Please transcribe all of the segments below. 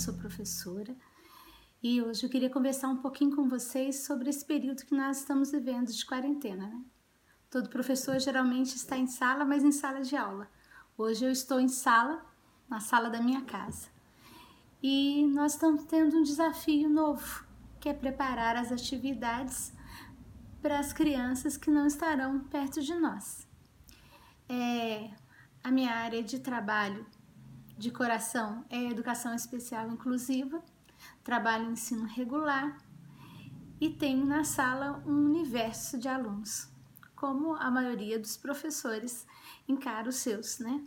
sou professora e hoje eu queria conversar um pouquinho com vocês sobre esse período que nós estamos vivendo de quarentena. Né? Todo professor geralmente está em sala, mas em sala de aula. Hoje eu estou em sala, na sala da minha casa. E nós estamos tendo um desafio novo, que é preparar as atividades para as crianças que não estarão perto de nós. É, a minha área de trabalho de coração é educação especial inclusiva, trabalho em ensino regular e tenho na sala um universo de alunos, como a maioria dos professores encara os seus, né?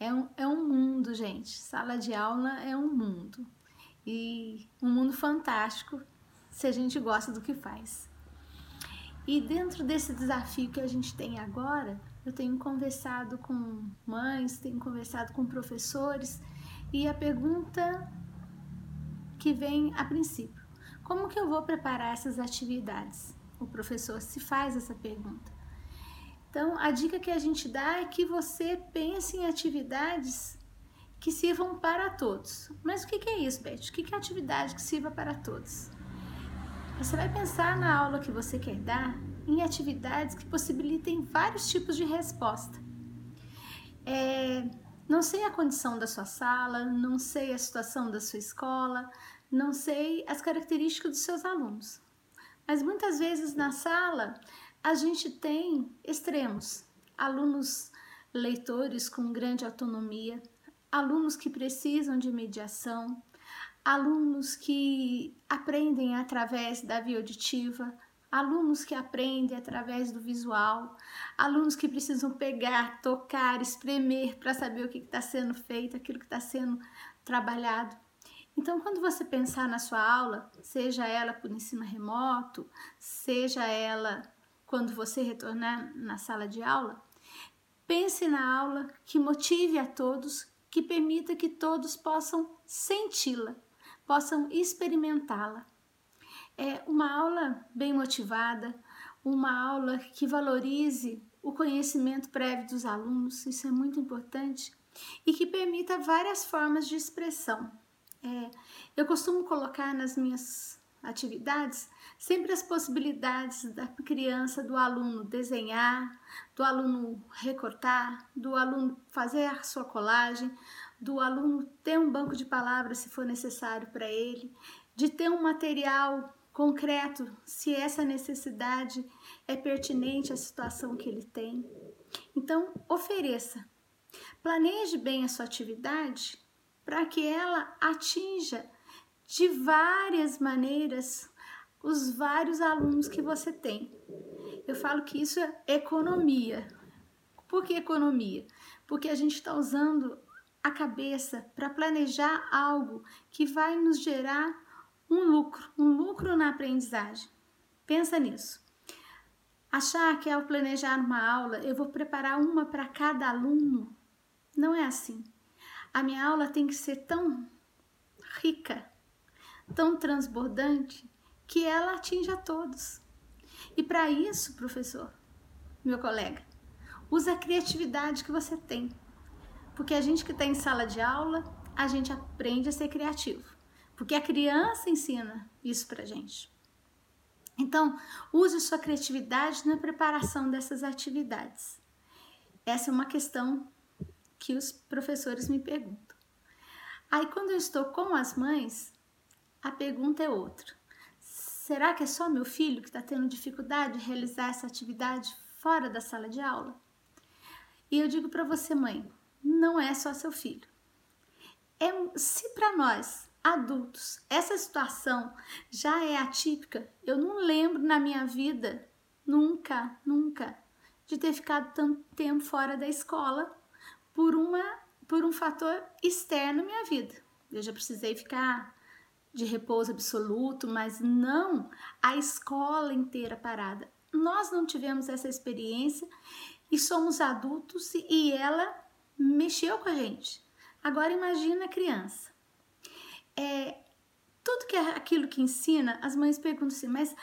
É um, é um mundo, gente. Sala de aula é um mundo. E um mundo fantástico se a gente gosta do que faz. E dentro desse desafio que a gente tem agora, eu tenho conversado com mães, tenho conversado com professores e a pergunta que vem a princípio: como que eu vou preparar essas atividades? O professor se faz essa pergunta. Então, a dica que a gente dá é que você pense em atividades que sirvam para todos. Mas o que é isso, Beth? O que é atividade que sirva para todos? Você vai pensar na aula que você quer dar em atividades que possibilitem vários tipos de resposta. É, não sei a condição da sua sala, não sei a situação da sua escola, não sei as características dos seus alunos. Mas muitas vezes na sala a gente tem extremos, alunos leitores com grande autonomia, alunos que precisam de mediação, alunos que aprendem através da via auditiva, alunos que aprendem através do visual, alunos que precisam pegar, tocar, espremer para saber o que está sendo feito, aquilo que está sendo trabalhado. Então, quando você pensar na sua aula, seja ela por ensino remoto, seja ela quando você retornar na sala de aula, pense na aula que motive a todos, que permita que todos possam senti-la possam experimentá-la. É uma aula bem motivada, uma aula que valorize o conhecimento prévio dos alunos, isso é muito importante, e que permita várias formas de expressão. É, eu costumo colocar nas minhas atividades sempre as possibilidades da criança, do aluno desenhar, do aluno recortar, do aluno fazer a sua colagem, do aluno ter um banco de palavras se for necessário para ele, de ter um material concreto se essa necessidade é pertinente à situação que ele tem. Então, ofereça. Planeje bem a sua atividade para que ela atinja de várias maneiras os vários alunos que você tem. Eu falo que isso é economia. Por que economia? Porque a gente está usando a cabeça para planejar algo que vai nos gerar um lucro, um lucro na aprendizagem. Pensa nisso. Achar que ao planejar uma aula eu vou preparar uma para cada aluno, não é assim. A minha aula tem que ser tão rica, tão transbordante, que ela atinja todos. E para isso, professor, meu colega, usa a criatividade que você tem. Porque a gente que está em sala de aula, a gente aprende a ser criativo. Porque a criança ensina isso para gente. Então, use sua criatividade na preparação dessas atividades. Essa é uma questão que os professores me perguntam. Aí, quando eu estou com as mães, a pergunta é outra. Será que é só meu filho que está tendo dificuldade de realizar essa atividade fora da sala de aula? E eu digo para você, mãe, não é só seu filho. É, se para nós, adultos, essa situação já é atípica, eu não lembro na minha vida, nunca, nunca, de ter ficado tanto tempo fora da escola por, uma, por um fator externo à minha vida. Eu já precisei ficar de repouso absoluto, mas não a escola inteira parada. Nós não tivemos essa experiência e somos adultos e ela mexeu com a gente. Agora imagina a criança. É, tudo que é aquilo que ensina, as mães perguntam assim, mas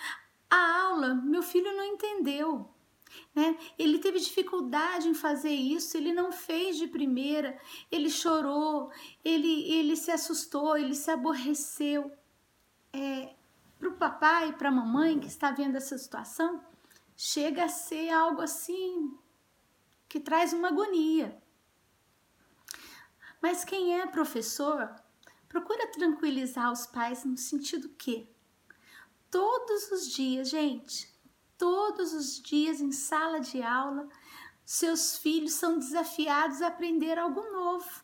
a aula, meu filho não entendeu. né? Ele teve dificuldade em fazer isso, ele não fez de primeira, ele chorou, ele, ele se assustou, ele se aborreceu. É, para o papai para a mamãe que está vendo essa situação, chega a ser algo assim que traz uma agonia. Mas quem é professor procura tranquilizar os pais no sentido que todos os dias, gente, todos os dias em sala de aula, seus filhos são desafiados a aprender algo novo.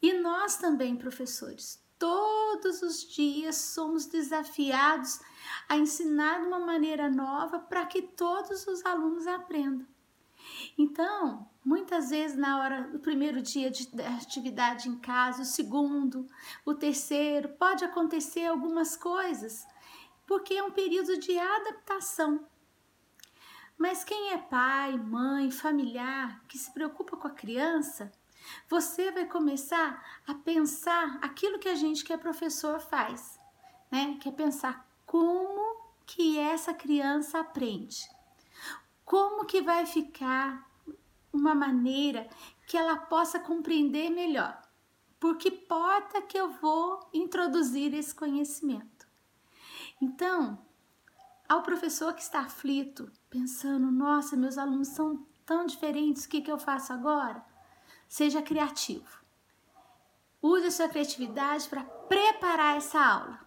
E nós também, professores, todos os dias somos desafiados a ensinar de uma maneira nova para que todos os alunos aprendam. Então, muitas vezes na hora do primeiro dia de atividade em casa, o segundo, o terceiro, pode acontecer algumas coisas, porque é um período de adaptação. Mas quem é pai, mãe, familiar que se preocupa com a criança, você vai começar a pensar aquilo que a gente que é professor faz, né? Que é pensar como que essa criança aprende. Como que vai ficar uma maneira que ela possa compreender melhor? Por que porta que eu vou introduzir esse conhecimento? Então, ao professor que está aflito, pensando: nossa, meus alunos são tão diferentes, o que, que eu faço agora? Seja criativo. Use a sua criatividade para preparar essa aula.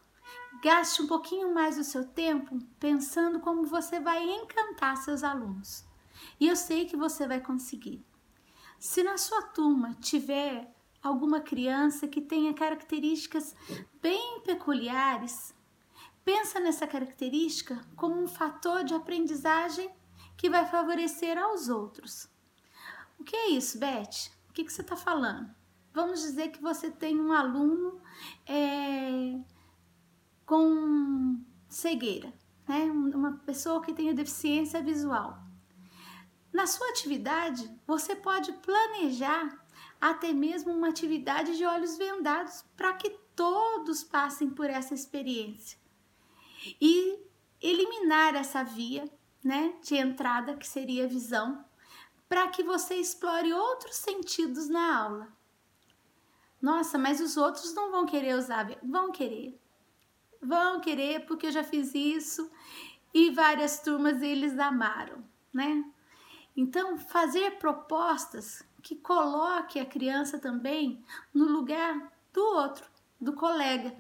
Gaste um pouquinho mais do seu tempo pensando como você vai encantar seus alunos. E eu sei que você vai conseguir. Se na sua turma tiver alguma criança que tenha características bem peculiares, Pensa nessa característica como um fator de aprendizagem que vai favorecer aos outros. O que é isso, Beth? O que, que você está falando? Vamos dizer que você tem um aluno é, com cegueira, né? uma pessoa que tem deficiência visual. Na sua atividade, você pode planejar até mesmo uma atividade de olhos vendados para que todos passem por essa experiência e eliminar essa via né, de entrada, que seria a visão, para que você explore outros sentidos na aula. Nossa, mas os outros não vão querer usar, vão querer. Vão querer porque eu já fiz isso e várias turmas eles amaram, né? Então, fazer propostas que coloque a criança também no lugar do outro, do colega,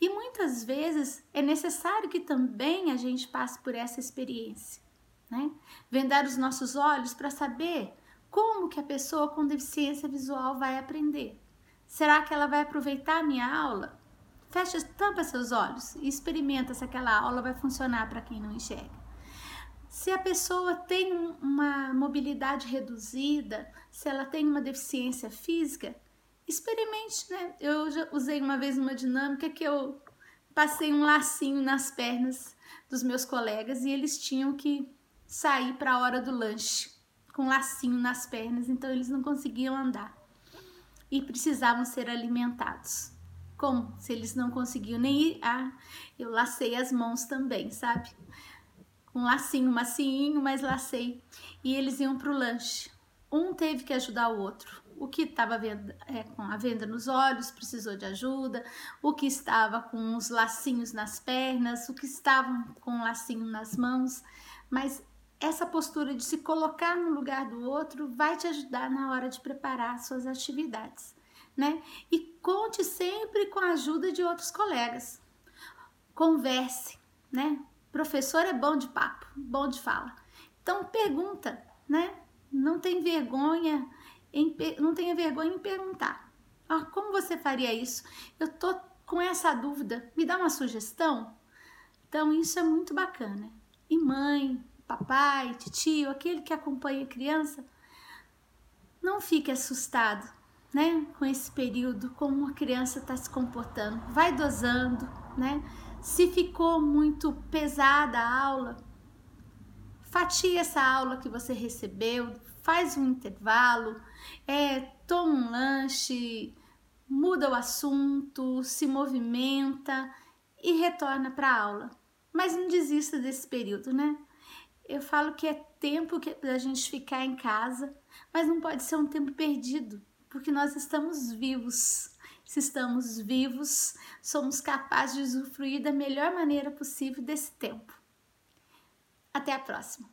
e muitas vezes é necessário que também a gente passe por essa experiência, né? Vendar os nossos olhos para saber como que a pessoa com deficiência visual vai aprender. Será que ela vai aproveitar a minha aula? Fecha, tampa seus olhos e experimenta se aquela aula vai funcionar para quem não enxerga. Se a pessoa tem uma mobilidade reduzida, se ela tem uma deficiência física, experimente, né? Eu já usei uma vez uma dinâmica que eu passei um lacinho nas pernas dos meus colegas e eles tinham que sair para a hora do lanche com um lacinho nas pernas, então eles não conseguiam andar e precisavam ser alimentados. Como? Se eles não conseguiam nem ir, ah, eu lacei as mãos também, sabe? Um lacinho, macinho, mas lacei. E eles iam para o lanche. Um teve que ajudar o outro o que estava é, com a venda nos olhos precisou de ajuda, o que estava com os lacinhos nas pernas, o que estava com um lacinho nas mãos, mas essa postura de se colocar no lugar do outro vai te ajudar na hora de preparar suas atividades, né? E conte sempre com a ajuda de outros colegas. Converse, né? Professor é bom de papo, bom de fala. Então pergunta, né? Não tem vergonha em, não tenha vergonha em perguntar. Ah, como você faria isso? Eu tô com essa dúvida, me dá uma sugestão? Então, isso é muito bacana. E mãe, papai, tio, aquele que acompanha a criança, não fique assustado, né? Com esse período, como a criança está se comportando. Vai dosando, né? Se ficou muito pesada a aula, fatia essa aula que você recebeu, faz um intervalo, é, toma um lanche, muda o assunto, se movimenta e retorna para a aula. Mas não desista desse período, né? eu falo que é tempo da gente ficar em casa, mas não pode ser um tempo perdido, porque nós estamos vivos. Se estamos vivos, somos capazes de usufruir da melhor maneira possível desse tempo. Até a próxima!